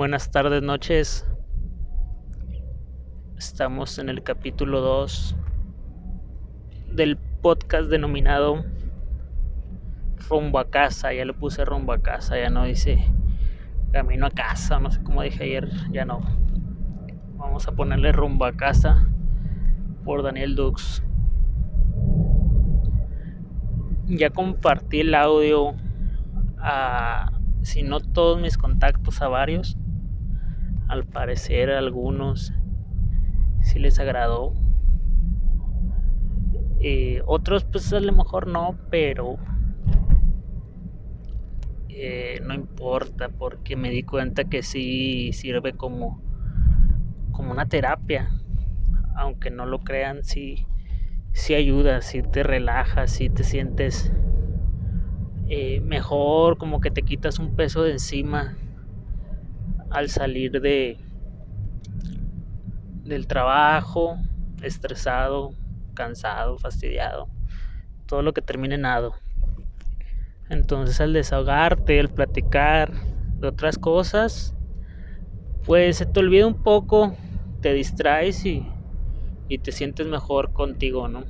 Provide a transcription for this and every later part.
Buenas tardes, noches. Estamos en el capítulo 2 del podcast denominado Rumbo a casa. Ya le puse rumbo a casa, ya no dice camino a casa, no sé cómo dije ayer, ya no. Vamos a ponerle rumbo a casa por Daniel Dux. Ya compartí el audio a, si no todos mis contactos, a varios. Al parecer algunos si les agradó. Eh, otros pues a lo mejor no, pero eh, no importa porque me di cuenta que sí sirve como, como una terapia. Aunque no lo crean, sí, sí ayuda, sí te relaja, sí te sientes eh, mejor, como que te quitas un peso de encima al salir de del trabajo, estresado, cansado, fastidiado, todo lo que termine en. Entonces al desahogarte, al platicar de otras cosas, pues se te olvida un poco, te distraes y, y te sientes mejor contigo, ¿no?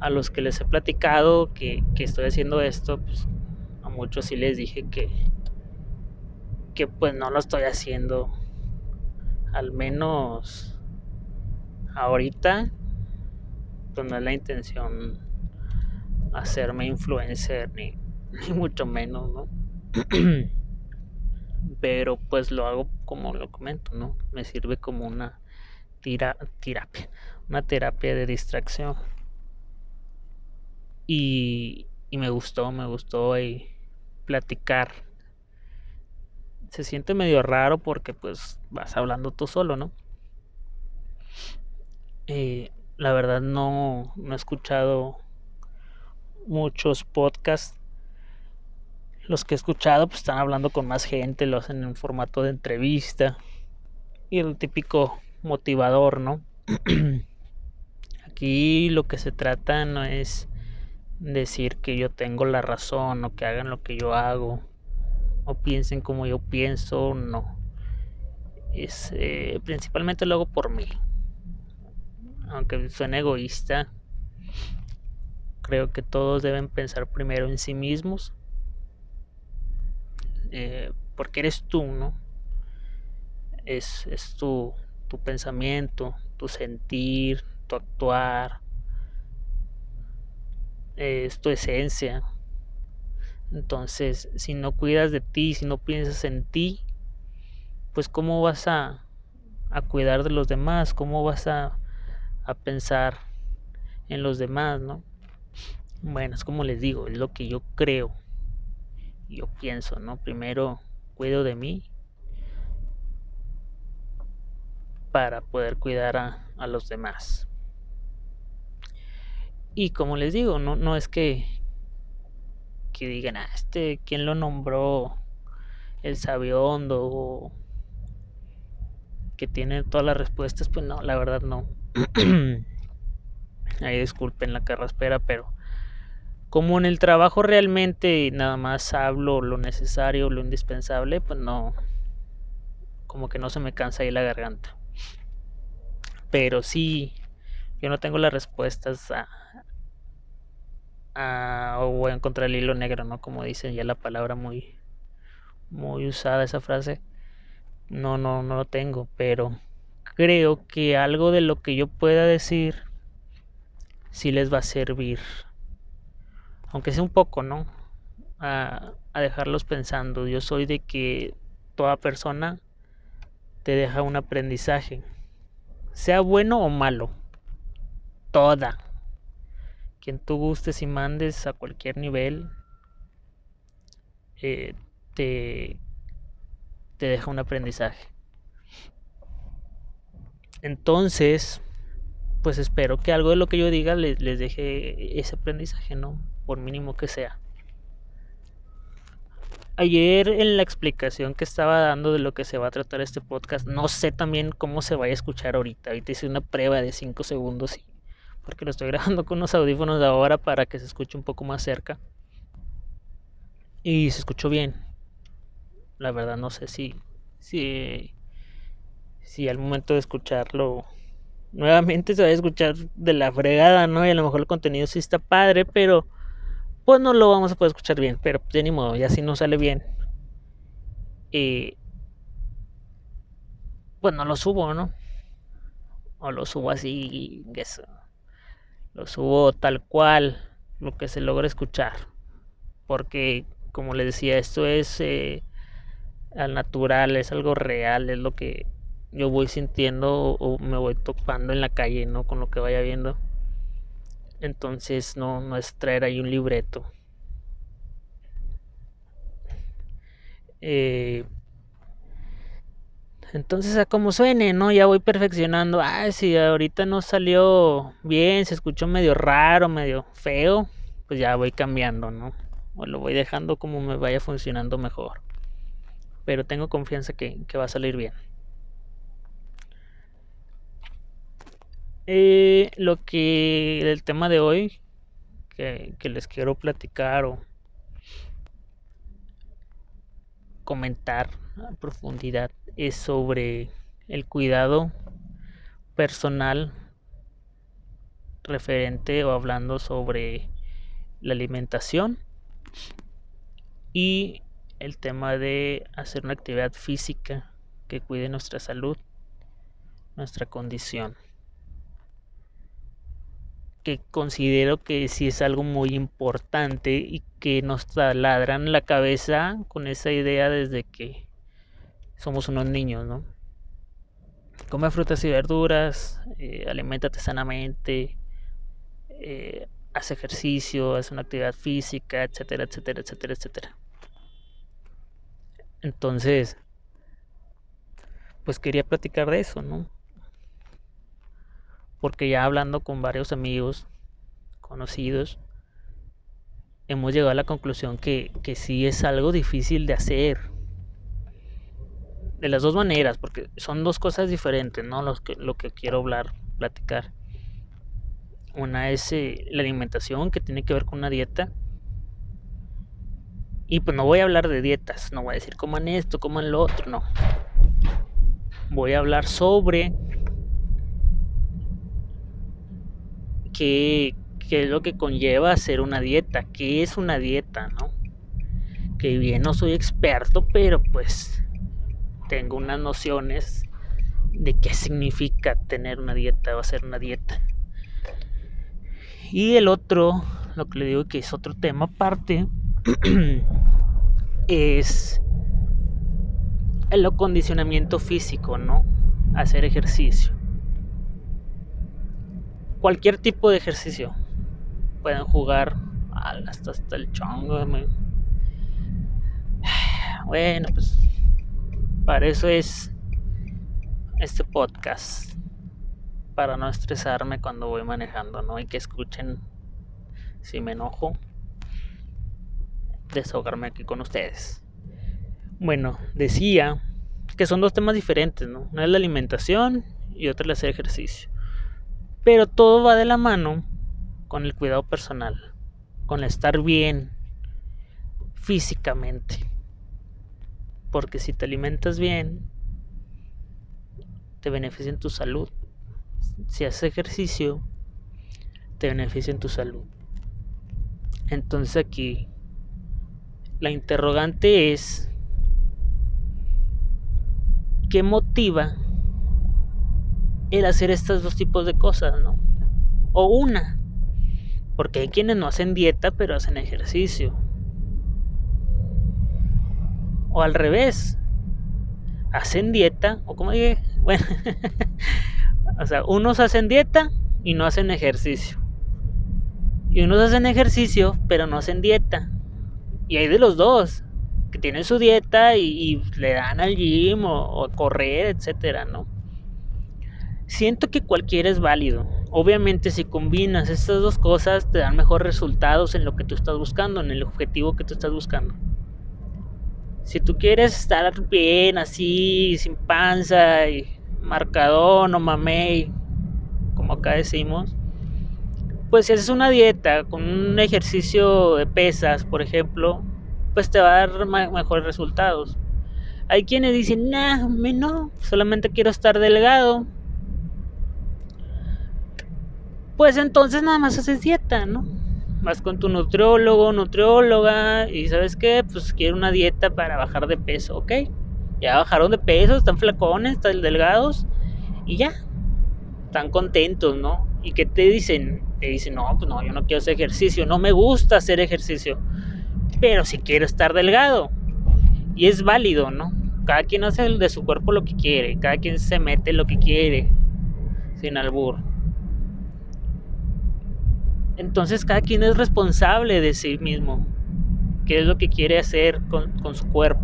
A los que les he platicado que, que estoy haciendo esto, pues a muchos sí les dije que, que pues no lo estoy haciendo al menos ahorita, pues no es la intención hacerme influencer, ni, mucho menos, ¿no? Pero pues lo hago como lo comento, ¿no? Me sirve como una tira, terapia, una terapia de distracción. Y, y me gustó, me gustó ahí platicar se siente medio raro porque pues vas hablando tú solo, ¿no? Eh, la verdad no, no he escuchado muchos podcasts. Los que he escuchado pues están hablando con más gente, lo hacen en formato de entrevista. Y el típico motivador, ¿no? Aquí lo que se trata no es decir que yo tengo la razón o que hagan lo que yo hago o piensen como yo pienso, no. Es, eh, principalmente lo hago por mí. Aunque suene egoísta, creo que todos deben pensar primero en sí mismos. Eh, porque eres tú, ¿no? Es, es tu, tu pensamiento, tu sentir, tu actuar, es tu esencia entonces, si no cuidas de ti, si no piensas en ti, pues cómo vas a, a cuidar de los demás, cómo vas a, a pensar en los demás, ¿no? Bueno, es como les digo, es lo que yo creo, yo pienso, ¿no? Primero cuido de mí para poder cuidar a, a los demás. Y como les digo, no, no es que, que digan, ah, este, ¿quién lo nombró? El sabiondo o que tiene todas las respuestas, pues no, la verdad no. Ahí disculpen la carraspera, pero como en el trabajo realmente nada más hablo lo necesario, lo indispensable, pues no, como que no se me cansa ahí la garganta. Pero sí, yo no tengo las respuestas a, o voy a encontrar el hilo negro, ¿no? Como dicen ya la palabra muy, muy usada esa frase. No, no, no lo tengo, pero creo que algo de lo que yo pueda decir sí les va a servir. Aunque sea un poco, ¿no? A, a dejarlos pensando. Yo soy de que toda persona te deja un aprendizaje. Sea bueno o malo. Toda quien tú gustes y mandes a cualquier nivel, eh, te, te deja un aprendizaje. Entonces, pues espero que algo de lo que yo diga les, les deje ese aprendizaje, ¿no? Por mínimo que sea. Ayer en la explicación que estaba dando de lo que se va a tratar este podcast, no sé también cómo se vaya a escuchar ahorita. Ahorita hice una prueba de 5 segundos y porque lo estoy grabando con unos audífonos ahora para que se escuche un poco más cerca. Y se escuchó bien. La verdad no sé si, si, si al momento de escucharlo nuevamente se va a escuchar de la fregada, ¿no? Y a lo mejor el contenido sí está padre, pero pues no lo vamos a poder escuchar bien. Pero de ni modo, ya si no sale bien. Y pues no lo subo, ¿no? O lo subo así, eso. Lo subo tal cual, lo que se logra escuchar. Porque, como les decía, esto es eh, al natural, es algo real, es lo que yo voy sintiendo o me voy topando en la calle, ¿no? Con lo que vaya viendo. Entonces no, no es traer ahí un libreto. Eh, entonces a como suene, ¿no? Ya voy perfeccionando. Ah, si ahorita no salió bien, se escuchó medio raro, medio feo, pues ya voy cambiando, ¿no? O lo voy dejando como me vaya funcionando mejor. Pero tengo confianza que, que va a salir bien. Eh, lo que el tema de hoy que, les quiero platicar o comentar a profundidad es sobre el cuidado personal referente o hablando sobre la alimentación y el tema de hacer una actividad física que cuide nuestra salud, nuestra condición que considero que sí es algo muy importante y que nos taladran la cabeza con esa idea desde que somos unos niños, ¿no? Come frutas y verduras, eh, alimentate sanamente, eh, haz ejercicio, haz una actividad física, etcétera, etcétera, etcétera, etcétera. Entonces, pues quería platicar de eso, ¿no? Porque ya hablando con varios amigos conocidos, hemos llegado a la conclusión que, que sí es algo difícil de hacer. De las dos maneras, porque son dos cosas diferentes, ¿no? Que, lo que quiero hablar, platicar. Una es eh, la alimentación, que tiene que ver con una dieta. Y pues no voy a hablar de dietas, no voy a decir coman esto, coman lo otro, no. Voy a hablar sobre qué, es lo que conlleva hacer una dieta, qué es una dieta, ¿no? Que bien no soy experto, pero pues tengo unas nociones de qué significa tener una dieta o hacer una dieta. Y el otro, lo que le digo que es otro tema aparte, es el acondicionamiento físico, ¿no? Hacer ejercicio cualquier tipo de ejercicio. Pueden jugar hasta, hasta el chongo. Bueno, pues para eso es este podcast. Para no estresarme cuando voy manejando, ¿no? Y que escuchen si me enojo. Desahogarme aquí con ustedes. Bueno, decía que son dos temas diferentes, ¿no? Una es la alimentación y otra es el hacer ejercicio. Pero todo va de la mano con el cuidado personal, con estar bien físicamente. Porque si te alimentas bien, te beneficia en tu salud. Si haces ejercicio, te beneficia en tu salud. Entonces aquí la interrogante es, ¿qué motiva el hacer estos dos tipos de cosas, ¿no? O una. Porque hay quienes no hacen dieta, pero hacen ejercicio. O al revés. Hacen dieta, o como dije, bueno, o sea, unos hacen dieta y no hacen ejercicio. Y unos hacen ejercicio, pero no hacen dieta. Y hay de los dos, que tienen su dieta y, le dan al gym o, o correr, etcétera, ¿no? Siento que cualquiera es válido. Obviamente si combinas estas dos cosas te dan mejores resultados en lo que tú estás buscando, en el objetivo que tú estás buscando. Si tú quieres estar bien así, sin panza y marcadón o mamey, como acá decimos, pues si haces una dieta con un ejercicio de pesas, por ejemplo, pues te va a dar mejores resultados. Hay quienes dicen, nah, no, solamente quiero estar delgado. Pues entonces nada más haces dieta, ¿no? Vas con tu nutriólogo, nutrióloga y sabes qué, pues quiero una dieta para bajar de peso, ¿ok? Ya bajaron de peso, están flacones, están delgados y ya. Están contentos, ¿no? ¿Y qué te dicen? Te dicen, no, pues no, yo no quiero hacer ejercicio, no me gusta hacer ejercicio, pero si quiero estar delgado. Y es válido, ¿no? Cada quien hace de su cuerpo lo que quiere, cada quien se mete lo que quiere, sin albur. Entonces cada quien es responsable de sí mismo, qué es lo que quiere hacer con, su cuerpo.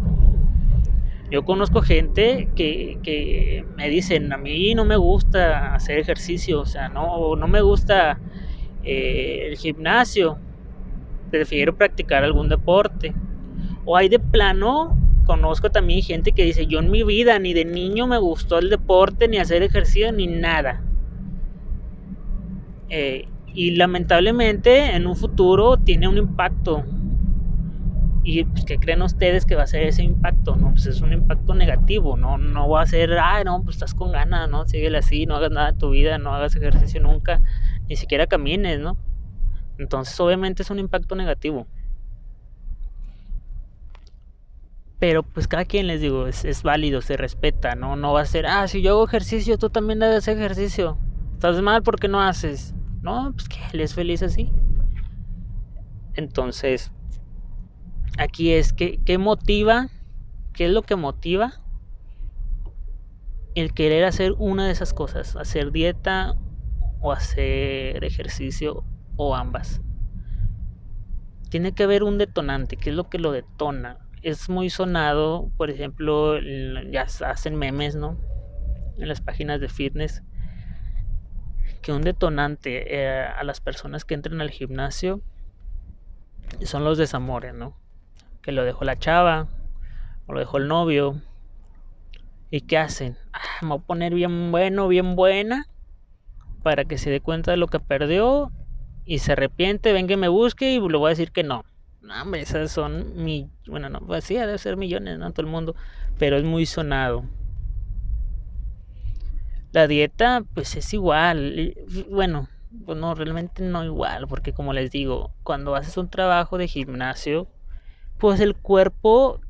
Yo conozco gente que, me dicen, a mí no me gusta hacer ejercicio, o sea, no, no me gusta eh, el gimnasio, prefiero practicar algún deporte. O hay de plano, conozco también gente que dice, yo en mi vida ni de niño me gustó el deporte, ni hacer ejercicio, ni nada. Eh, y lamentablemente en un futuro tiene un impacto. ¿Y pues, qué creen ustedes que va a ser ese impacto? No, pues es un impacto negativo, no, no va a ser, ay, no, pues estás con ganas, ¿no? Síguele así, no hagas nada en tu vida, no hagas ejercicio nunca, ni siquiera camines, ¿no? Entonces obviamente es un impacto negativo. Pero pues cada quien les digo, es, es válido, se respeta, ¿no? No va a ser, ah, si yo hago ejercicio, tú también debes hacer ejercicio. Estás mal porque no haces. No, pues que él es feliz así. Entonces, aquí es que, ¿qué motiva? ¿Qué es lo que motiva? El querer hacer una de esas cosas, hacer dieta o hacer ejercicio o ambas. Tiene que haber un detonante, ¿qué es lo que lo detona? Es muy sonado, por ejemplo, ya hacen memes, ¿no? En las páginas de fitness que un detonante eh, a las personas que entran al gimnasio son los desamores, ¿no? Que lo dejó la chava, o lo dejó el novio. ¿Y qué hacen? Ah, me voy a poner bien bueno, bien buena, para que se dé cuenta de lo que perdió y se arrepiente, venga y me busque y le voy a decir que no. No, hombre, esas son mi... Bueno, no, pues sí, debe ser millones, ¿no? Todo el mundo, pero es muy sonado. La dieta, pues es igual. Bueno, pues no, realmente no igual, porque como les digo, cuando haces un trabajo de gimnasio, pues el cuerpo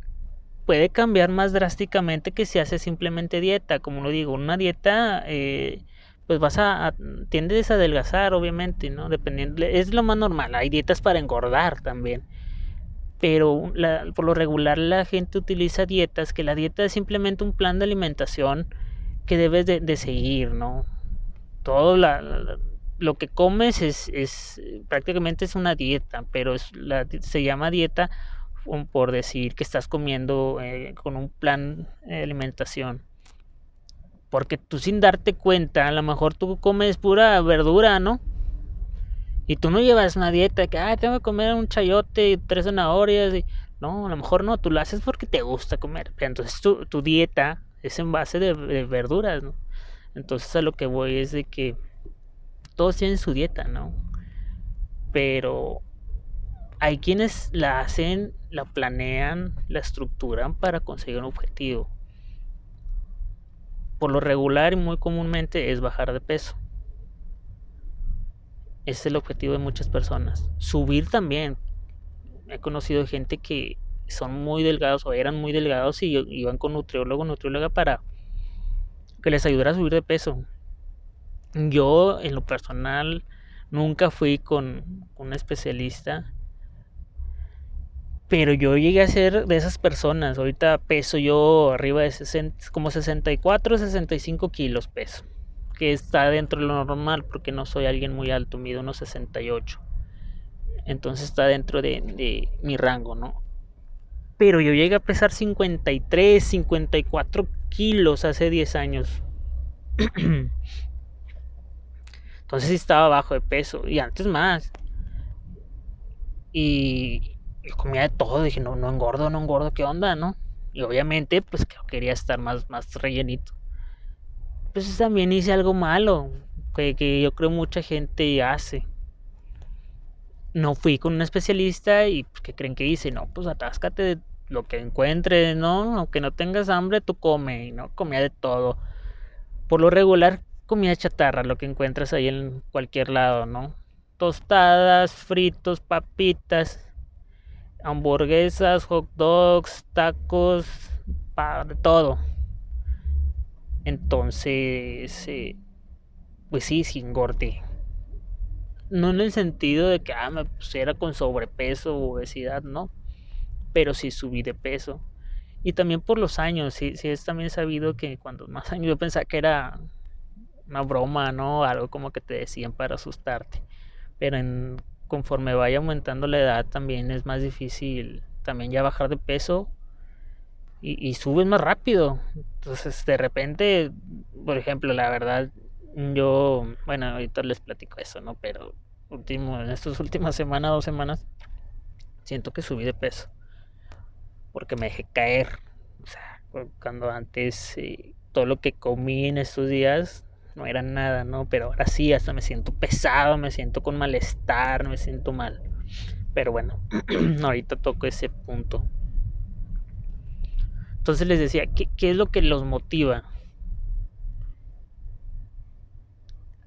puede cambiar más drásticamente que si haces simplemente dieta. Como lo digo, una dieta, eh, pues vas a, tiendes a adelgazar, obviamente, ¿no? Dependiendo, es lo más normal. Hay dietas para engordar también. Pero por lo regular la gente utiliza dietas, que la dieta es simplemente un plan de alimentación que debes de, seguir, ¿no? Todo lo que comes es, prácticamente es una dieta, pero se llama dieta por decir que estás comiendo eh, con un plan de alimentación. Porque tú sin darte cuenta, a lo mejor tú comes pura verdura, ¿no? Y tú no llevas una dieta que, ah, tengo que comer un chayote y tres zanahorias. No, a lo mejor no, tú lo haces porque te gusta comer. Entonces tu dieta es en base de, verduras, ¿no? Entonces a lo que voy es de que todos tienen su dieta, ¿no? Pero hay quienes la hacen, la planean, la estructuran para conseguir un objetivo. Por lo regular y muy comúnmente es bajar de peso. Ese es el objetivo de muchas personas. Subir también. He conocido gente que son muy delgados o eran muy delgados y iban con nutriólogo, nutrióloga para que les ayudara a subir de peso. Yo, en lo personal, nunca fui con un especialista, pero yo llegué a ser de esas personas. Ahorita peso yo arriba de 60, como 64, 65 kilos peso, que está dentro de lo normal porque no soy alguien muy alto, mido unos 68. Entonces está dentro de, de mi rango, ¿no? Pero yo llegué a pesar 53, 54 kilos hace 10 años. Entonces estaba bajo de peso y antes más. Y yo comía de todo, dije, no, no engordo, no engordo, ¿qué onda, no? Y obviamente, pues quería estar más, más rellenito. Pues también hice algo malo, que, que yo creo mucha gente hace no fui con un especialista y pues, ¿qué creen que hice? No, pues atáscate lo que encuentres, ¿no? Aunque no tengas hambre, tú come, ¿no? Comía de todo. Por lo regular, comida chatarra, lo que encuentras ahí en cualquier lado, ¿no? Tostadas, fritos, papitas, hamburguesas, hot dogs, tacos, de todo. Entonces, eh, pues sí, sí engordé. No en el sentido de que ah, me pusiera con sobrepeso o obesidad, no. Pero sí subí de peso. Y también por los años, sí, sí es también sabido que cuando más años yo pensaba que era una broma, ¿no? Algo como que te decían para asustarte. Pero en, conforme vaya aumentando la edad también es más difícil también ya bajar de peso y, y subes más rápido. Entonces de repente, por ejemplo, la verdad, yo, bueno, ahorita les platico eso, ¿no? Pero último, en estas últimas semanas, dos semanas, siento que subí de peso. Porque me dejé caer. O sea, cuando antes eh, todo lo que comí en estos días no era nada, ¿no? Pero ahora sí, hasta me siento pesado, me siento con malestar, me siento mal. Pero bueno, ahorita toco ese punto. Entonces les decía, ¿qué, qué es lo que los motiva?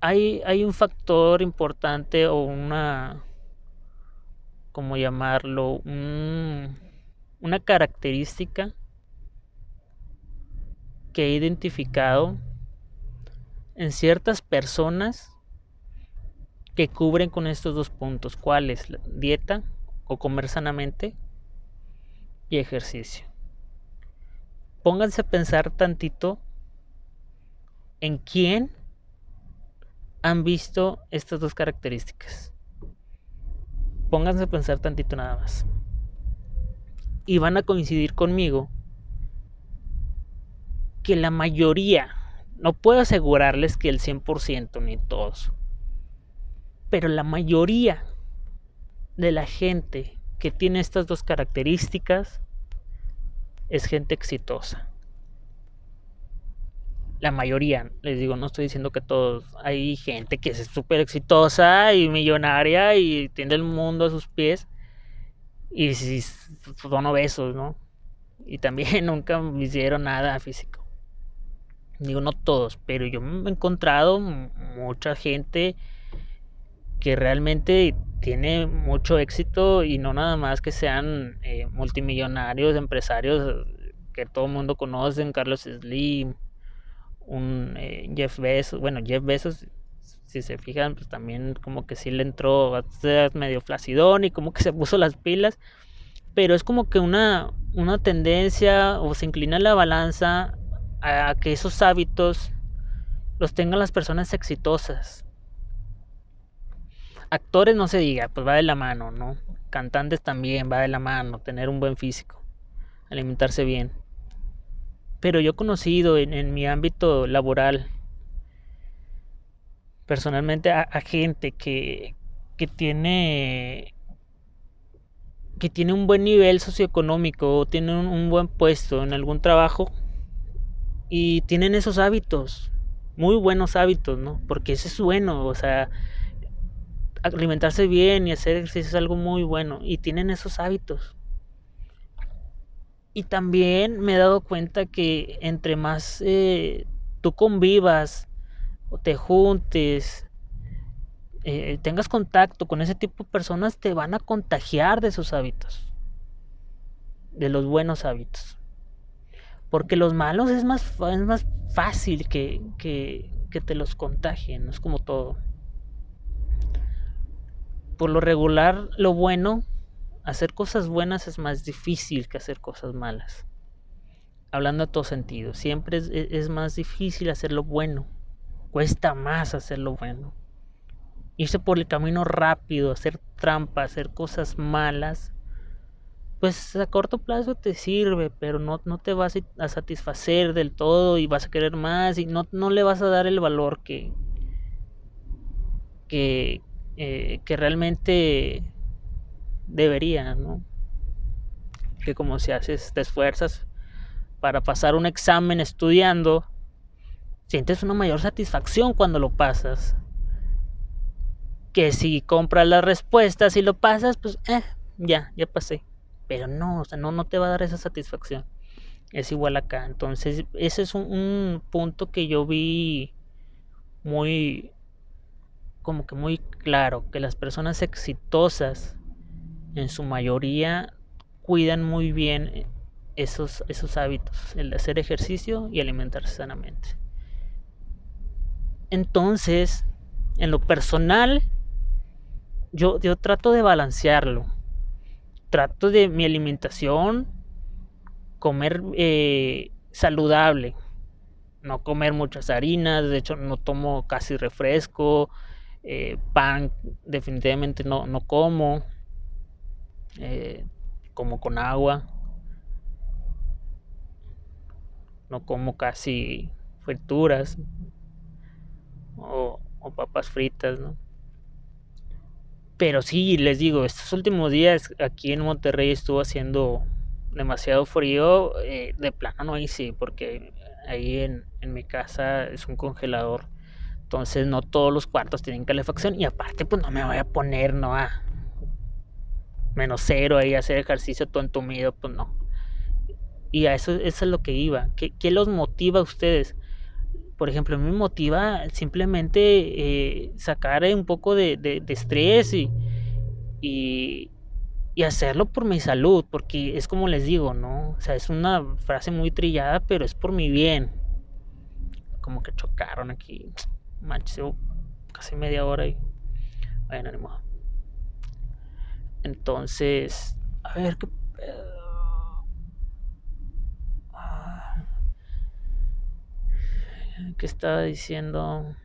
Hay, hay, un factor importante o una, ¿cómo llamarlo? Una característica que he identificado en ciertas personas que cubren con estos dos puntos. ¿Cuáles? Dieta o comer sanamente y ejercicio. Pónganse a pensar tantito en quién han visto estas dos características. Pónganse a pensar tantito nada más. Y van a coincidir conmigo que la mayoría no puedo asegurarles que el 100% ni todos. Pero la mayoría de la gente que tiene estas dos características es gente exitosa. La mayoría, les digo, no estoy diciendo que todos. Hay gente que es súper exitosa y millonaria y tiene el mundo a sus pies. Y son obesos, ¿no? Y también nunca hicieron nada físico digo no todos, pero yo me he encontrado mucha gente que realmente tiene mucho éxito y no nada más que sean eh, multimillonarios, empresarios que todo el mundo conoce, Carlos Slim, un eh, Jeff Bezos, bueno, Jeff Bezos, si se fijan, pues también como que sí le entró medio flacidón y como que se puso las pilas, pero es como que una, una tendencia o se inclina la balanza a que esos hábitos los tengan las personas exitosas. Actores no se diga, pues va de la mano, ¿no? Cantantes también va de la mano, tener un buen físico, alimentarse bien. Pero yo he conocido en, mi ámbito laboral, personalmente, a, gente que, que tiene que tiene un buen nivel socioeconómico o tiene un buen puesto en algún trabajo y tienen esos hábitos, muy buenos hábitos, ¿no? Porque ese es bueno, o sea, alimentarse bien y hacer ejercicio es algo muy bueno y tienen esos hábitos. Y también me he dado cuenta que entre más eh, tú convivas te juntes, eh, tengas contacto con ese tipo de personas, te van a contagiar de esos hábitos, de los buenos hábitos. Porque los malos es más, es más fácil que, que, que te los contagien, no es como todo. Por lo regular, lo bueno, hacer cosas buenas es más difícil que hacer cosas malas. Hablando a todo sentido, siempre es, es más difícil hacer lo bueno. Cuesta más hacer lo bueno. Irse por el camino rápido, hacer trampa, hacer cosas malas, pues a corto plazo te sirve, pero no, no te vas a satisfacer del todo y vas a querer más y no, no le vas a dar el valor que, que, eh, que realmente debería, ¿no? Que como si haces, te esfuerzas para pasar un examen estudiando, sientes una mayor satisfacción cuando lo pasas. Que si compras las respuestas y lo pasas, pues eh, ya, ya pasé pero no, o sea, no, no te va a dar esa satisfacción. Es igual acá. Entonces, ese es un, punto que yo vi muy, como que muy claro, que las personas exitosas, en su mayoría, cuidan muy bien esos, esos hábitos, el hacer ejercicio y alimentarse sanamente. Entonces, en lo personal, yo, yo trato de balancearlo. Trato de mi alimentación, comer eh, saludable, no comer muchas harinas, de hecho no tomo casi refresco, eh, pan definitivamente no, no como, eh, como con agua, no como casi frituras o, papas fritas, ¿no? Pero sí, les digo, estos últimos días aquí en Monterrey estuvo haciendo demasiado frío. Eh, de plano no hice, porque ahí en, mi casa es un congelador. Entonces no todos los cuartos tienen calefacción. Y aparte, pues no me voy a poner, ¿no? A menos cero ahí a hacer ejercicio todo entumido, pues no. Y a eso, eso es lo que iba. ¿Qué, qué los motiva a ustedes? Por ejemplo, me motiva simplemente eh, sacar un poco de, estrés y, y, hacerlo por mi salud, porque es como les digo, ¿no? O sea, es una frase muy trillada, pero es por mi bien. Como que chocaron aquí, manches, casi media hora y... Bueno, ánimo. Entonces, a ver qué ¿Qué estaba diciendo?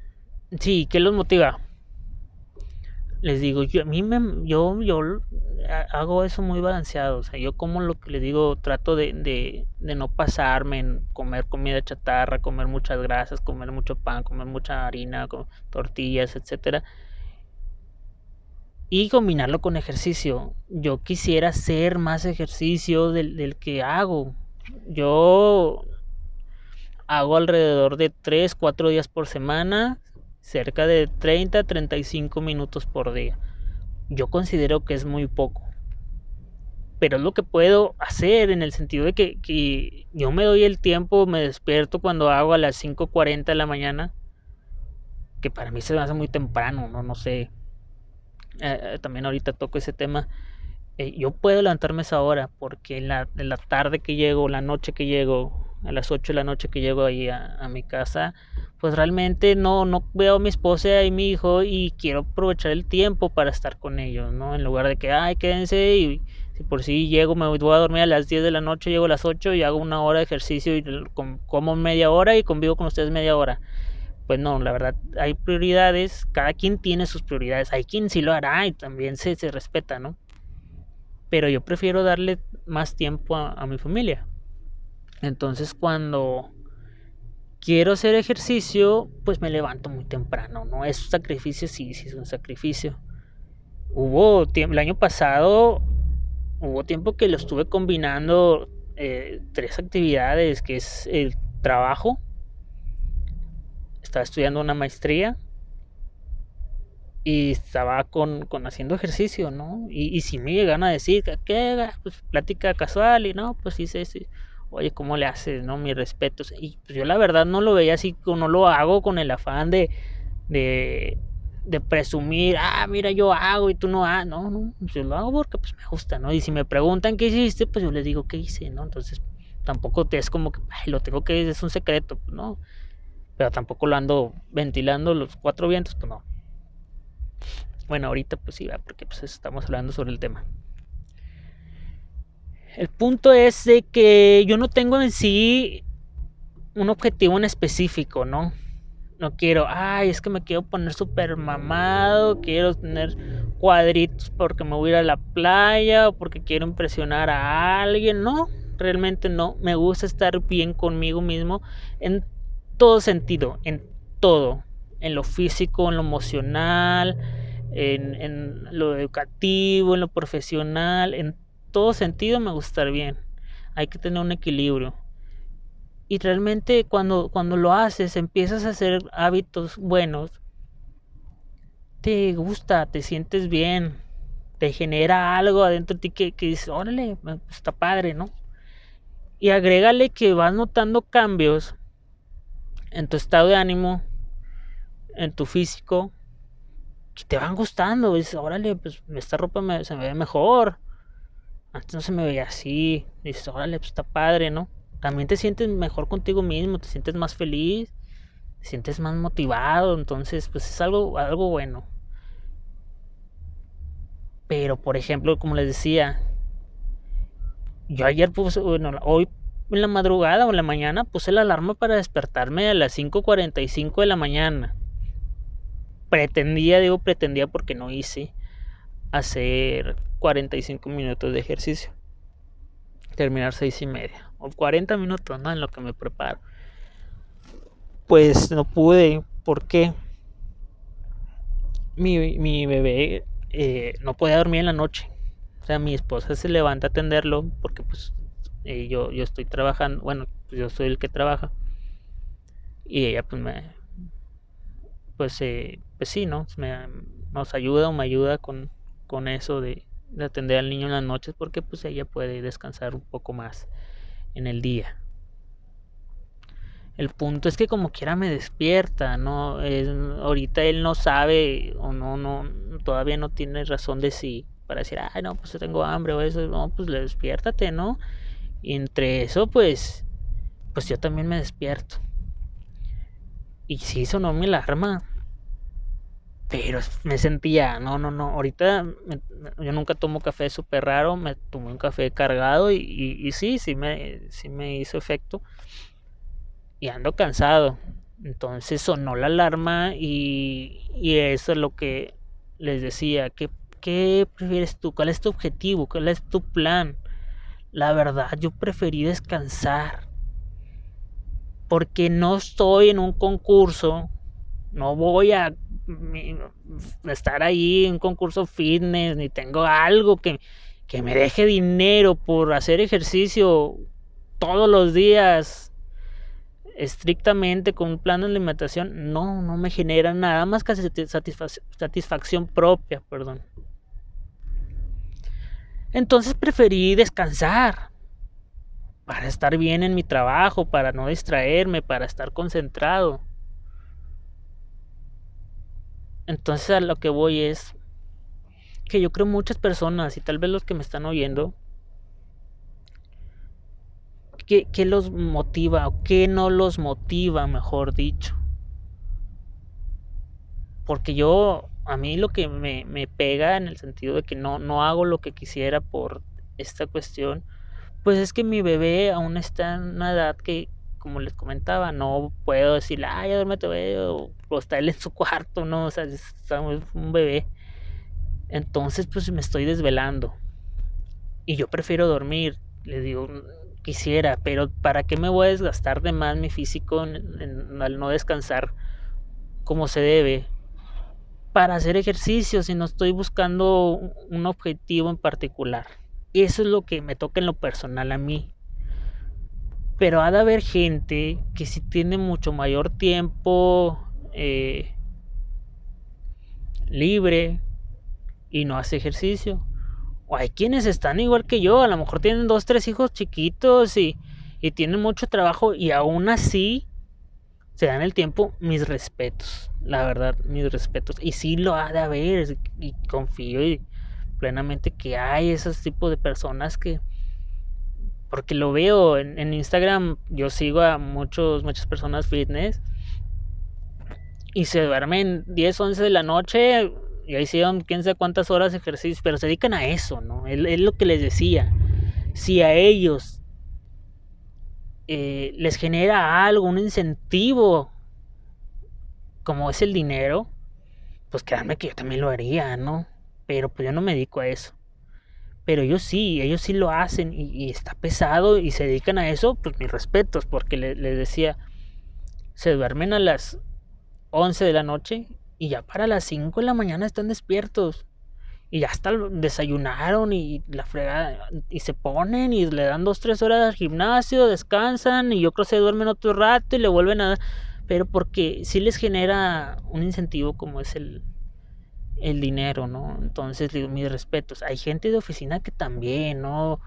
Sí, ¿qué los motiva? Les digo, yo a mí me, yo, yo hago eso muy balanceado. O sea, yo como lo que les digo, trato de, de, de no pasarme en comer comida chatarra, comer muchas grasas, comer mucho pan, comer mucha harina, tortillas, etcétera. Y combinarlo con ejercicio. Yo quisiera hacer más ejercicio del, del que hago. Yo hago alrededor de 3, 4 días por semana, cerca de 30, 35 minutos por día. Yo considero que es muy poco. Pero es lo que puedo hacer en el sentido de que, yo me doy el tiempo, me despierto cuando hago a las 5.40 de la mañana, que para mí se me hace muy temprano, no, no sé. Eh, eh, también ahorita toco ese tema. Eh, yo puedo levantarme esa hora porque en la, en la tarde que llego, la noche que llego, a las 8 de la noche que llego ahí a, mi casa, pues realmente no, no veo a mi esposa y mi hijo y quiero aprovechar el tiempo para estar con ellos, ¿no? En lugar de que, ay, quédense y si por si llego, me voy a dormir a las 10 de la noche, llego a las 8 y hago una hora de ejercicio y como media hora y convivo con ustedes media hora. Pues no, la verdad, hay prioridades, cada quien tiene sus prioridades, hay quien sí lo hará y también se, se respeta, ¿no? Pero yo prefiero darle más tiempo a mi familia. Entonces cuando quiero hacer ejercicio, pues me levanto muy temprano, ¿no? Es un sacrificio, sí, sí es un sacrificio. Hubo tiempo, el año pasado, hubo tiempo que lo estuve combinando eh, tres actividades, que es el trabajo, estaba estudiando una maestría y estaba con, haciendo ejercicio, ¿no? Y, si me llegan a decir, ¿qué? Pues plática casual y no, pues sí, sí, sí oye, ¿cómo le haces? No, mis respetos. Y pues yo la verdad no lo veía así, no lo hago con el afán de, de, de presumir, ah, mira, yo hago y tú no hagas. No, no, pues, yo lo hago porque pues me gusta, ¿no? Y si me preguntan qué hiciste, pues yo les digo qué hice, ¿no? Entonces tampoco te es como que, ay, lo tengo que es un secreto, pues no. Pero tampoco lo ando ventilando los cuatro vientos, pues no. Bueno, ahorita pues sí, porque pues estamos hablando sobre el tema. El punto es de que yo no tengo en sí un objetivo en específico, ¿no? No quiero, ay, es que me quiero poner súper mamado, quiero tener cuadritos porque me voy a ir a la playa o porque quiero impresionar a alguien. No, realmente no. Me gusta estar bien conmigo mismo en todo sentido, en todo. En lo físico, en lo emocional, en, en lo educativo, en lo profesional, en todo sentido me gusta bien. Hay que tener un equilibrio. Y realmente cuando, cuando lo haces, empiezas a hacer hábitos buenos, te gusta, te sientes bien. te genera algo adentro de ti que, que dices, órale, está padre, ¿no? Y agrégale que vas notando cambios en tu estado de ánimo, en tu físico, que te van gustando. Dices, órale, pues esta ropa se me ve mejor. Antes no se me veía así. Dices, órale, pues está padre, ¿no? También te sientes mejor contigo mismo, te sientes más feliz, te sientes más motivado. Entonces, pues es algo, algo bueno. Pero, por ejemplo, como les decía, yo ayer puse, bueno, hoy en la madrugada o en la mañana puse la alarma para despertarme a las 5.45 de la mañana. Pretendía, digo pretendía porque no hice hacer 45 minutos de ejercicio. Terminar 6 y media. O 40 minutos, ¿no? En lo que me preparo. Pues no pude. ¿Por qué? Mi, mi bebé eh, no podía dormir en la noche. O sea, mi esposa se levanta a atenderlo porque pues eh, yo, yo estoy trabajando, bueno, pues yo soy el que trabaja. Y ella pues me, pues, eh, pues sí, ¿no? Me, nos ayuda o me ayuda con, con eso de, de, atender al niño en las noches porque pues ella puede descansar un poco más en el día. El punto es que como quiera me despierta, ¿no? ahorita él no sabe o no, no, todavía no tiene razón de sí para decir, ay, no, pues tengo hambre o eso, no, pues le despiértate, ¿no? Y entre eso, pues, pues yo también me despierto. Y sí sonó mi alarma. Pero me sentía, no, no, no. Ahorita yo nunca tomo café súper raro. Me tomé un café cargado y, y, sí, sí me, sí me hizo efecto. Y ando cansado. Entonces sonó la alarma y, y eso es lo que les decía. ¿Qué, ¿Qué prefieres tú? ¿Cuál es tu objetivo? ¿Cuál es tu plan? La verdad, yo preferí descansar. Porque no estoy en un concurso. No voy a estar ahí en un concurso fitness. Ni tengo algo que, que me deje dinero por hacer ejercicio todos los días estrictamente con un plan de alimentación, no, no me genera nada más que satisfacción propia, perdón. Entonces preferí descansar para estar bien en mi trabajo, para no distraerme, para estar concentrado. Entonces a lo que voy es que yo creo muchas personas y tal vez los que me están oyendo, ¿qué, qué los motiva o qué no los motiva, mejor dicho? Porque yo a mí lo que me, me, pega en el sentido de que no, no hago lo que quisiera por esta cuestión, pues es que mi bebé aún está en una edad que, como les comentaba, no puedo decirle, ay, ya duérmete, bebé, o, está él en su cuarto, no, o sea, está un bebé. Entonces, pues me estoy desvelando. Y yo prefiero dormir, le digo, quisiera, pero ¿para qué me voy a desgastar de más mi físico al no descansar como se debe? para hacer ejercicio, si no estoy buscando un objetivo en particular. Eso es lo que me toca en lo personal a mí. Pero ha de haber gente que si tiene mucho mayor tiempo eh, libre y no hace ejercicio. O hay quienes están igual que yo, a lo mejor tienen dos, tres hijos chiquitos y, y tienen mucho trabajo y aún así se dan el tiempo, mis respetos, la verdad, mis respetos. Y sí lo ha de haber, y confío plenamente que hay esos tipos de personas que, porque lo veo en, Instagram, yo sigo a muchos, muchas personas fitness y se duermen 10, 11 de la noche y ahí hicieron quién sabe cuántas horas de ejercicio, pero se dedican a eso, ¿no? Es, lo que les decía. Si a ellos eh, les genera algo, un incentivo, como es el dinero, pues créanme que yo también lo haría, ¿no? Pero pues yo no me dedico a eso. Pero ellos sí, ellos sí lo hacen y, está pesado y se dedican a eso, pues mis respetos, porque les decía, se duermen a las 11 de la noche y ya para las 5 de la mañana están despiertos. Y ya hasta desayunaron y la fregada y se ponen y le dan dos tres horas al gimnasio descansan y yo creo se duermen otro rato y le vuelven a pero porque sí les genera un incentivo como es el el dinero, ¿no? Entonces, digo, mis respetos. Hay gente de oficina que también, ¿no?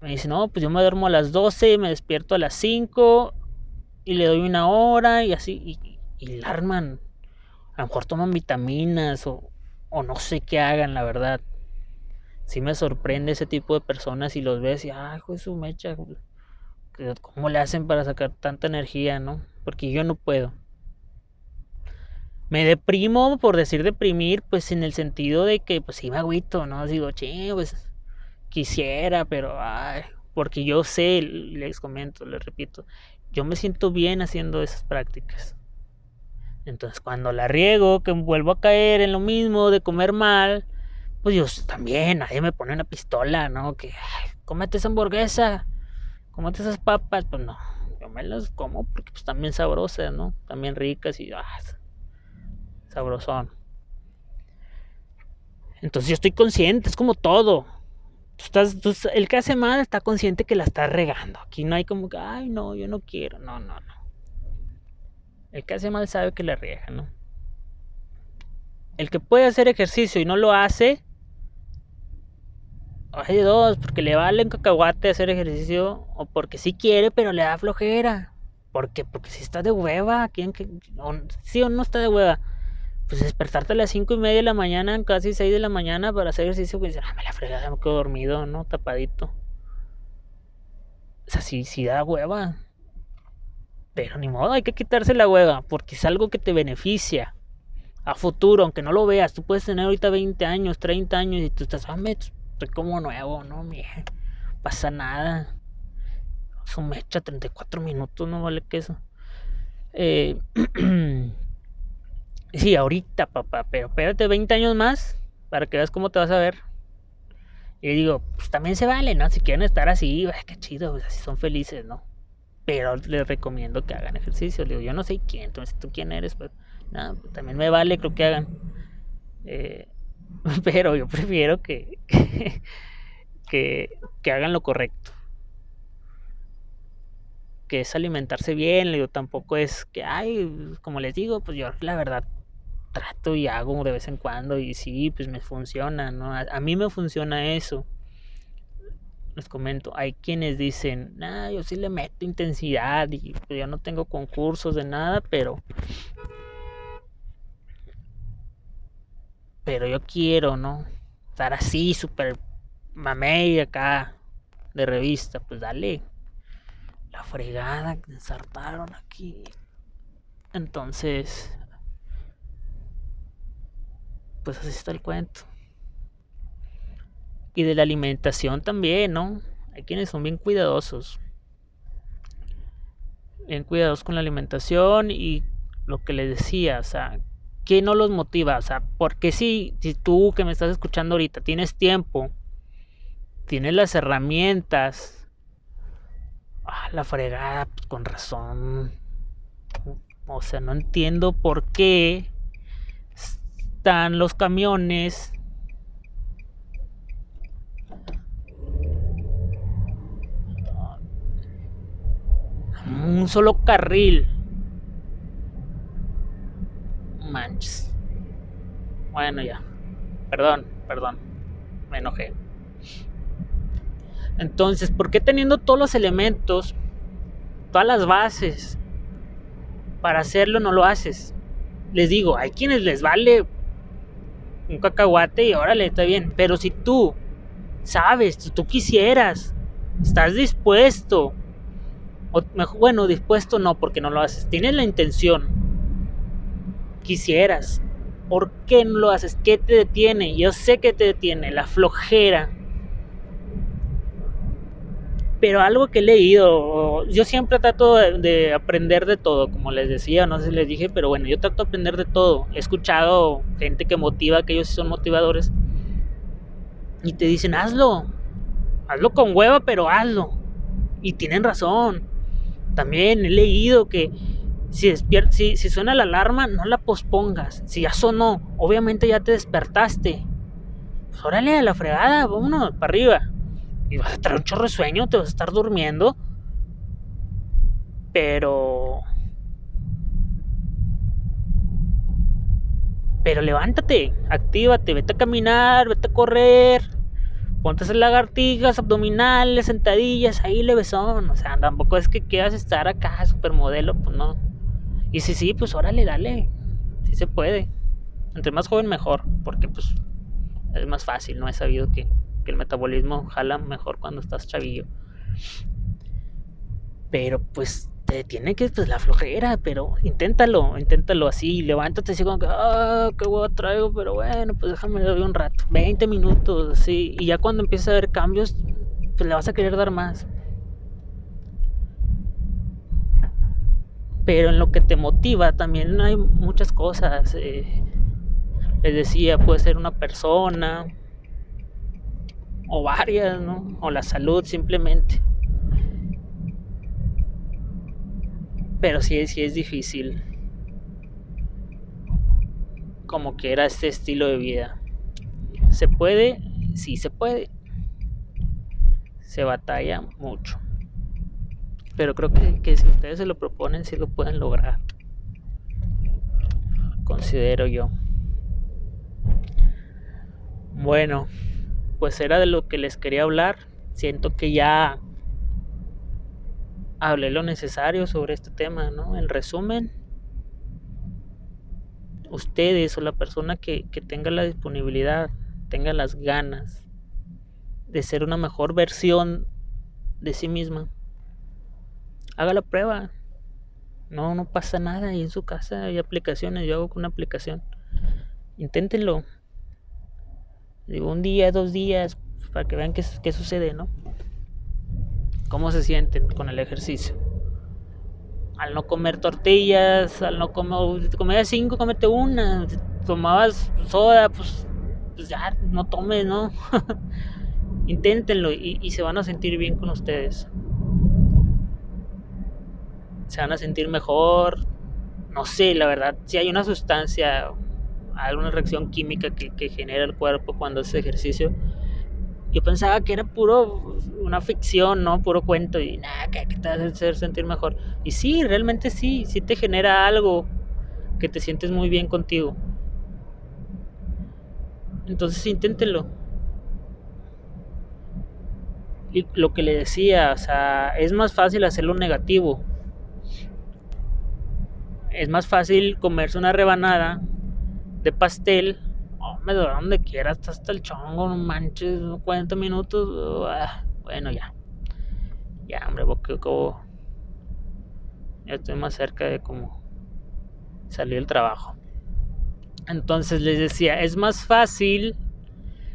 Me dice, no, pues yo me duermo a las 12, me despierto a las 5 y le doy una hora y así, y, y la arman. A lo mejor toman vitaminas o, o no sé qué hagan, la verdad. Sí me sorprende ese tipo de personas y los ves y, ay, pues su mecha, ¿cómo le hacen para sacar tanta energía, no? Porque yo no puedo. Me deprimo, por decir deprimir, pues en el sentido de que, pues sí me agüito, ¿no? Digo, che, pues quisiera, pero, ay, porque yo sé, les comento, les repito, yo me siento bien haciendo esas prácticas. Entonces, cuando la riego, que vuelvo a caer en lo mismo de comer mal, pues yo también, nadie me pone una pistola, ¿no? Que, ay, cómete esa hamburguesa, cómete esas papas, pues no, yo me las como porque pues también sabrosas, ¿no? También ricas y, ah, sabrosón. Entonces yo estoy consciente, es como todo. El que hace mal está consciente que la está regando. Aquí no hay como que, ay, no, yo no quiero. No, no, no. El que hace mal sabe que la riega, ¿no? El que puede hacer ejercicio y no lo hace, hay dos, porque le vale un cacahuate hacer ejercicio o porque sí quiere, pero le da flojera. Porque, porque si está de hueva, ¿quién que, sí o no está de hueva? Pues despertarte a las cinco y media de la mañana, casi 6 de la mañana para hacer ejercicio, pues ah, me la fregada, me quedo dormido, ¿no? Tapadito. O sea, sí, sí da hueva. Pero ni modo, hay que quitarse la hueva, porque es algo que te beneficia a futuro, aunque no lo veas. Tú puedes tener ahorita 20 años, 30 años y tú estás, ah, me, estoy como nuevo, ¿no? Mije, pasa nada. Su mecha, 34 minutos, no vale que eso. Eh. Sí, ahorita, papá, pero espérate 20 años más para que veas cómo te vas a ver. Y digo, pues también se vale, ¿no? Si quieren estar así, qué chido, pues así son felices, ¿no? Pero les recomiendo que hagan ejercicio. digo, yo no sé quién, entonces tú quién eres, pues, nada, pues, también me vale, creo que hagan. Eh, pero yo prefiero que, que hagan lo correcto que es alimentarse bien, le digo, tampoco es que, ay, como les digo, pues yo la verdad trato y hago de vez en cuando y sí, pues me funciona, ¿no? A, mí me funciona eso. Les comento, hay quienes dicen, nah, yo sí le meto intensidad y pues yo no tengo concursos de nada, pero... Pero yo quiero, ¿no? Estar así, súper mamey acá, de revista, pues dale. La fregada que ensartaron aquí. Entonces, pues así está el cuento. Y de la alimentación también, ¿no? Hay quienes son bien cuidadosos. Bien cuidadosos con la alimentación y lo que les decía, o sea, ¿qué no los motiva? O sea, porque si, si tú que me estás escuchando ahorita tienes tiempo, tienes las herramientas, ah, la fregada, pues con razón. O sea, no entiendo por qué están los camiones. Un solo carril. Manches. Bueno, ya. Perdón, perdón. Me enojé. Entonces, ¿por qué teniendo todos los elementos, todas las bases para hacerlo no lo haces? Les digo, hay quienes les vale un cacahuate y órale, está bien. Pero si tú sabes, si tú quisieras, estás dispuesto, o bueno, dispuesto no, porque no lo haces, tienes la intención, quisieras, ¿por qué no lo haces? ¿Qué te detiene? Yo sé que te detiene, la flojera pero algo que he leído, yo siempre trato de, aprender de todo, como les decía, no sé si les dije, pero bueno, yo trato de aprender de todo. He escuchado gente que motiva, que ellos son motivadores, y te dicen, hazlo, hazlo con hueva, pero hazlo. Y tienen razón. También he leído que si, si, si suena la alarma, no la pospongas. Si ya sonó, obviamente ya te despertaste. Pues órale a la fregada, vámonos, para arriba y vas a tener un chorro de sueño, te vas a estar durmiendo. Pero. Pero levántate, actívate, vete a caminar, vete a correr, ponte a lagartijas, abdominales, sentadillas, ahí levesón. O sea, tampoco es que quieras estar acá, supermodelo, pues no. Y si sí, pues órale, dale. Sí se puede. Entre más joven mejor, porque pues es más fácil, ¿no? He sabido que, que el metabolismo jala mejor cuando estás chavillo. Pero pues te tiene que, pues la flojera, pero inténtalo, inténtalo así, levántate así como que, ah, qué huevo traigo, pero bueno, pues déjame lo un rato, 20 minutos, así, y ya cuando empieza a haber cambios, pues le vas a querer dar más. Pero en lo que te motiva también hay muchas cosas. Eh, les decía, puede ser una persona o varias, ¿no? O la salud simplemente. Pero sí, sí es difícil. Como que era este estilo de vida. ¿Se puede? Sí se puede. Se batalla mucho. Pero creo que, que si ustedes se lo proponen, sí lo pueden lograr. Considero yo. Bueno, pues era de lo que les quería hablar. Siento que ya hablé lo necesario sobre este tema, ¿no? En resumen, ustedes o la persona que, tenga la disponibilidad, tenga las ganas de ser una mejor versión de sí misma, haga la prueba. No, no pasa nada. Y en su casa hay aplicaciones. Yo hago con una aplicación. Inténtenlo. Digo, un día, dos días, para que vean qué, qué sucede, ¿no? cómo se sienten con el ejercicio. Al no comer tortillas, al no comer, comías cinco, comete una. Si tomabas soda, pues, pues ya, no tomes, ¿no? Inténtenlo y, y se van a sentir bien con ustedes. Se van a sentir mejor. No sé, la verdad, si hay una sustancia, alguna reacción química que, que genera el cuerpo cuando hace ejercicio yo pensaba que era puro una ficción, ¿no? Puro cuento y nada, que, te va a hacer sentir mejor. Y sí, realmente sí, sí te genera algo que te sientes muy bien contigo. Entonces inténtenlo. Y lo que le decía, o sea, es más fácil hacerlo negativo. Es más fácil comerse una rebanada de pastel me dura donde quieras, hasta el chongo, no manches, 40 minutos, ah, bueno, ya. Ya, hombre, porque como ya estoy más cerca de como salir del trabajo. Entonces les decía, es más fácil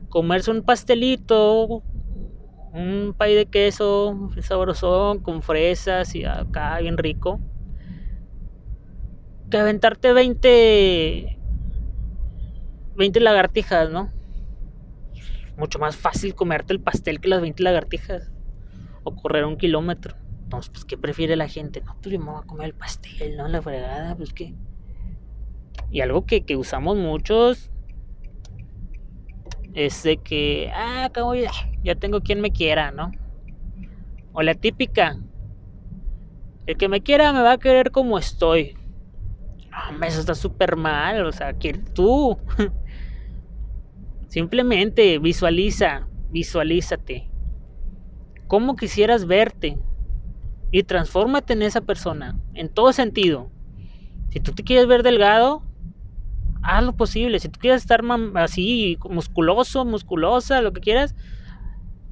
comerse un pastelito, un pay de queso sabrosón con fresas y acá bien rico, que aventarte 20 20 lagartijas, ¿no? Mucho más fácil comerte el pastel que las 20 lagartijas. O correr un kilómetro. Entonces, pues, ¿qué prefiere la gente? No, pues yo me voy a comer el pastel, ¿no? La fregada, pues qué. Y algo que, usamos muchos es de que, ah, acabo ya, ya tengo quien me quiera, ¿no? O la típica, el que me quiera me va a querer como estoy. No, eso está súper mal, o sea, que tú Simplemente visualiza, visualízate. ¿Cómo quisieras verte? Y transfórmate en esa persona, en todo sentido. Si tú te quieres ver delgado, haz lo posible. Si tú quieres estar así, musculoso, musculosa, lo que quieras,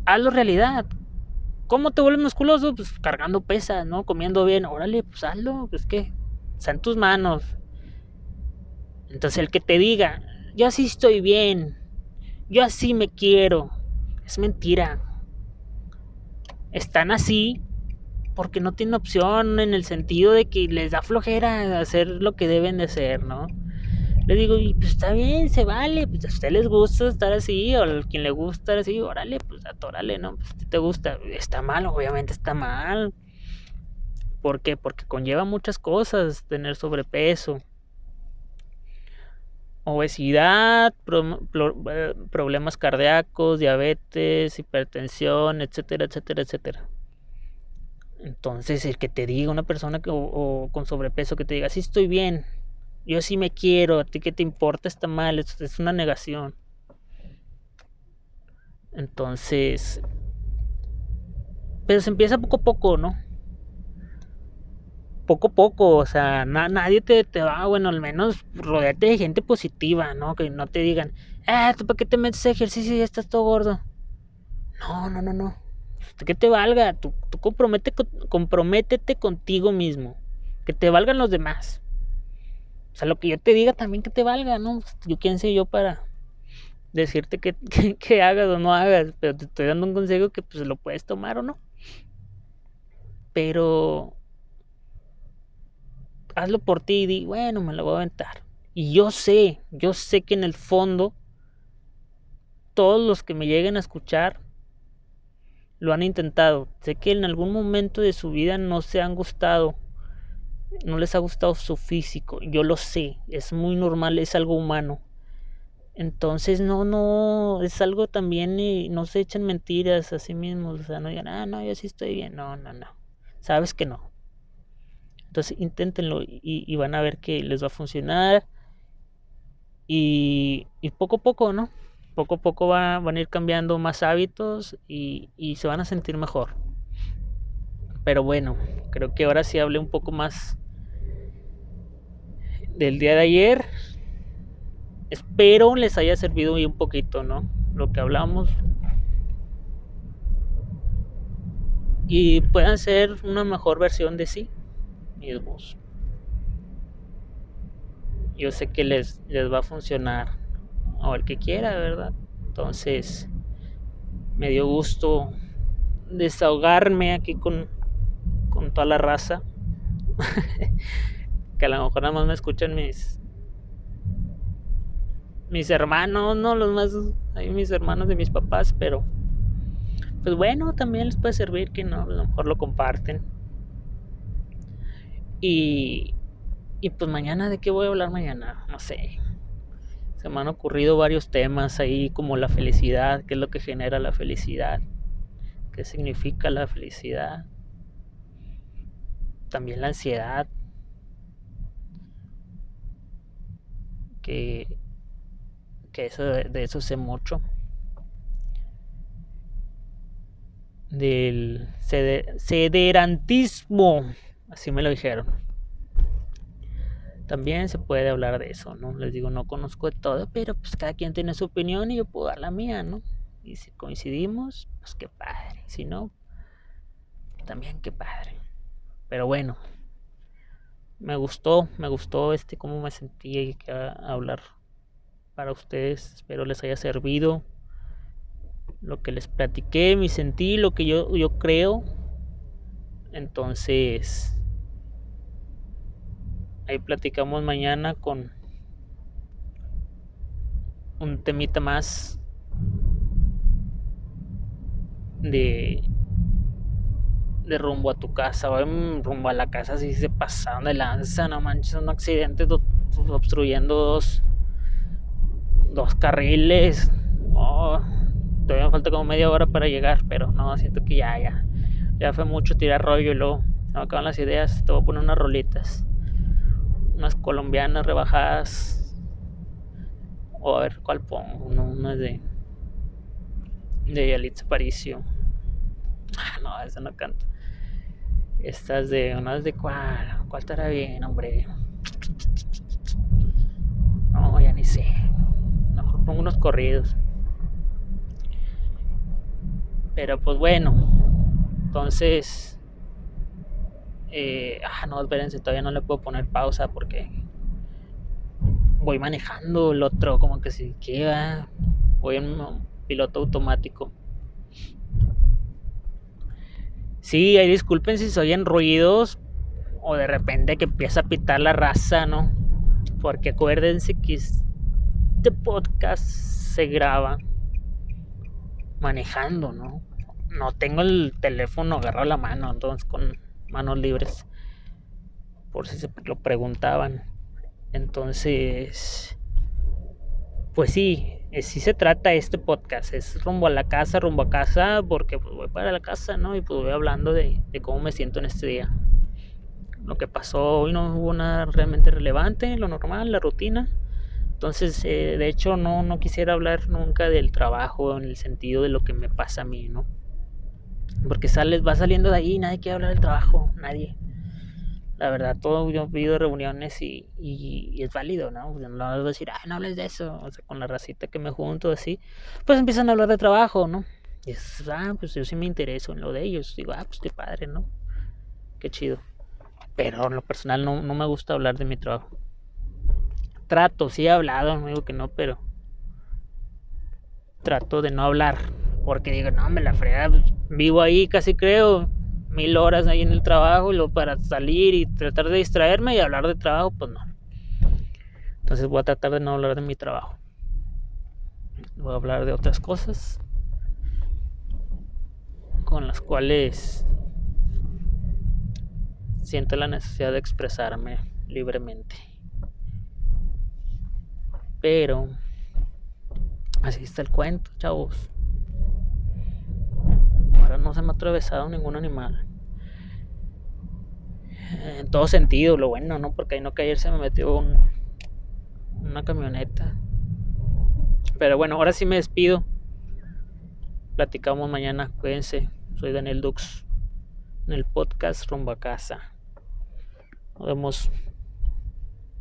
hazlo realidad. ¿Cómo te vuelves musculoso? Pues cargando pesas, ¿no? Comiendo bien. Órale, pues hazlo. Pues qué. Está en tus manos. Entonces el que te diga, yo así estoy bien, yo así me quiero. Es mentira. Están así porque no tienen opción en el sentido de que les da flojera hacer lo que deben de hacer, ¿no? Les digo, pues está bien, se vale, pues a usted les gusta estar así, o a quien le gusta estar así, órale, pues atórale, ¿no? Pues te gusta, está mal, obviamente está mal. ¿Por qué? Porque conlleva muchas cosas tener sobrepeso obesidad, eh, problemas cardíacos, diabetes, hipertensión, etcétera, etcétera, etcétera. Entonces, el que te diga una persona que, con sobrepeso que te diga, sí estoy bien, Yo sí me quiero, a ti que te importa está mal, es una negación. Entonces, pero se empieza poco a poco, ¿no? Poco a poco, o sea, nadie te, te va, bueno, al menos rodearte de gente positiva, ¿no? Que no te digan, ah, ¿tú para qué te metes a ejercicio y ya estás todo gordo? No, no, no, no. Que te valga, tú, tú compromete, comprométete contigo mismo. Que te valgan los demás. O sea, lo que yo te diga también que te valga, ¿no? Yo quién sé yo para decirte que, que, hagas o no hagas, pero te estoy dando un consejo que pues lo puedes tomar o no. Pero hazlo por ti y di, bueno, me lo voy a aventar. Y yo sé, yo sé que en el fondo todos los que me lleguen a escuchar lo han intentado. Sé que en algún momento de su vida no se han gustado, no les ha gustado su físico. Yo lo sé, es muy normal, es algo humano. Entonces, no, no, es algo también y no se echen mentiras a sí mismos. O sea, no digan, ah, no, yo sí estoy bien. No, no, no. Sabes que no. Entonces, inténtenlo y, van a ver que les va a funcionar. Y, poco a poco, ¿no? Poco a poco van a ir cambiando más hábitos y, y se van a sentir mejor. Pero bueno, creo que ahora sí hablé un poco más del día de ayer espero les haya servido un poquito, ¿no? Lo que hablamos. Y puedan ser una mejor versión de sí mismos. Yo sé que les, les va a funcionar. O el que quiera, ¿verdad? Entonces, me dio gusto desahogarme aquí con, con toda la raza. que a lo mejor nada más me escuchan mis, mis hermanos, no los más, mis hermanos de mis papás, pero pues bueno, también les puede servir que no, a lo mejor lo comparten. Y, y pues mañana, ¿de qué voy a hablar mañana? No sé. Se me han ocurrido varios temas ahí como la felicidad, qué es lo que genera la felicidad, qué significa la felicidad, también la ansiedad, que que eso, de eso sé mucho. Del sederantismo, así me lo dijeron. También se puede hablar de eso, ¿no? Les digo, no conozco de todo, pero pues cada quien tiene su opinión y yo puedo dar la mía, ¿no? Y si coincidimos, pues qué padre. Si no, también qué padre. Pero bueno, me gustó, me gustó este cómo me sentí y que hablar para ustedes. Espero les haya servido lo que les platiqué, mi sentí, lo que yo, yo creo. Entonces, ahí platicamos mañana con un temita más de de rumbo a tu casa o rumbo a la casa si se pasaron de lanza no manches un accidente obstruyendo dos dos carriles. Oh, todavía me falta como media hora para llegar, pero no, siento que ya, ya. Ya fue mucho tirar rollo y luego me acaban las ideas. Te voy a poner unas rolitas. Unas colombianas rebajadas. O a ver cuál pongo. Unas de. De Yalitza Paricio. Ah, no, esa no canto. Estas de. Unas de cuál. ¿Cuál estará bien, hombre? No, ya ni sé pongo unos corridos. Pero pues bueno, entonces... Eh, ah, no, espérense, todavía no le puedo poner pausa porque voy manejando el otro, como que si queda, voy en piloto automático. Sí, ahí disculpen si soy en ruidos o de repente que empieza a pitar la raza, ¿no? Porque acuérdense que este podcast se graba manejando, ¿no? No tengo el teléfono agarrado a la mano, entonces con manos libres. Por si se lo preguntaban. Entonces, pues sí, sí se trata este podcast. Es rumbo a la casa, rumbo a casa, porque pues voy para la casa, ¿no? Y pues voy hablando de, de cómo me siento en este día. lo que pasó hoy no hubo nada realmente relevante, lo normal, la rutina. Entonces, eh, de hecho, no, no quisiera hablar nunca del trabajo en el sentido de lo que me pasa a mí, ¿no? Porque sales, va saliendo de ahí, nadie quiere hablar del trabajo, nadie. La verdad, todo yo pido reuniones y, y, es válido, ¿no? No vas a decir, ay, no hables de eso. O sea, con la racita que me junto así, pues empiezan a hablar de trabajo, ¿no? Y es, ah, pues yo sí me intereso en lo de ellos. Digo, ah, pues qué padre, ¿no? Qué chido. Pero en lo personal no, no me gusta hablar de mi trabajo. Trato, sí he hablado, no digo que no, pero trato de no hablar. Porque digo, no, me la frega, pues, vivo ahí casi creo mil horas ahí en el trabajo y luego para salir y tratar de distraerme y hablar de trabajo, pues no. Entonces voy a tratar de no hablar de mi trabajo. Voy a hablar de otras cosas con las cuales siento la necesidad de expresarme libremente. Pero así está el cuento, chavos no se me ha atravesado ningún animal. En todo sentido, lo bueno, ¿no? Porque ahí no que ayer se me metió un, una camioneta. Pero bueno, ahora sí me despido. Platicamos mañana, cuídense. Soy Daniel Dux en el podcast Rumba Casa. Nos vemos.